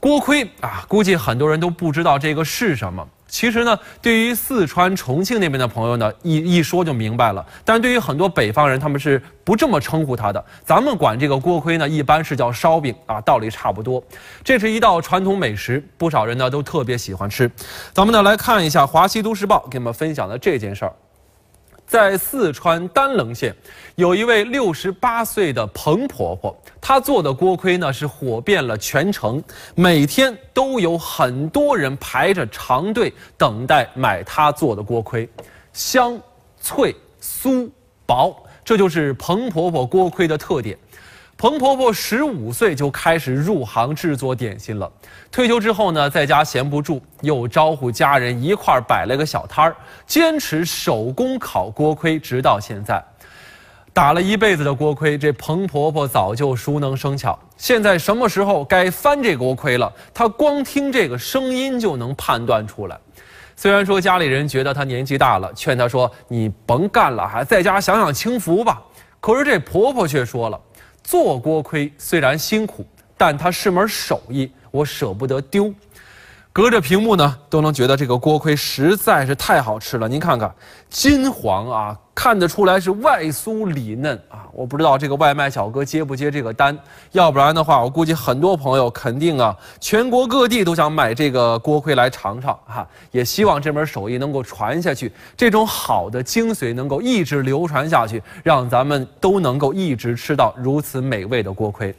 锅盔啊，估计很多人都不知道这个是什么。其实呢，对于四川重庆那边的朋友呢，一一说就明白了。但对于很多北方人，他们是不这么称呼它的。咱们管这个锅盔呢，一般是叫烧饼啊，道理差不多。这是一道传统美食，不少人呢都特别喜欢吃。咱们呢来看一下《华西都市报》给我们分享的这件事儿。在四川丹棱县，有一位六十八岁的彭婆婆，她做的锅盔呢是火遍了全城，每天都有很多人排着长队等待买她做的锅盔，香、脆、酥、薄，这就是彭婆婆锅盔的特点。彭婆婆十五岁就开始入行制作点心了。退休之后呢，在家闲不住，又招呼家人一块儿摆了个小摊儿，坚持手工烤锅盔，直到现在。打了一辈子的锅盔，这彭婆婆早就熟能生巧。现在什么时候该翻这锅盔了，她光听这个声音就能判断出来。虽然说家里人觉得她年纪大了，劝她说：“你甭干了，还在家享享清福吧。”可是这婆婆却说了。做锅盔虽然辛苦，但它是门手艺，我舍不得丢。隔着屏幕呢，都能觉得这个锅盔实在是太好吃了。您看看，金黄啊，看得出来是外酥里嫩啊。我不知道这个外卖小哥接不接这个单，要不然的话，我估计很多朋友肯定啊，全国各地都想买这个锅盔来尝尝哈。也希望这门手艺能够传下去，这种好的精髓能够一直流传下去，让咱们都能够一直吃到如此美味的锅盔。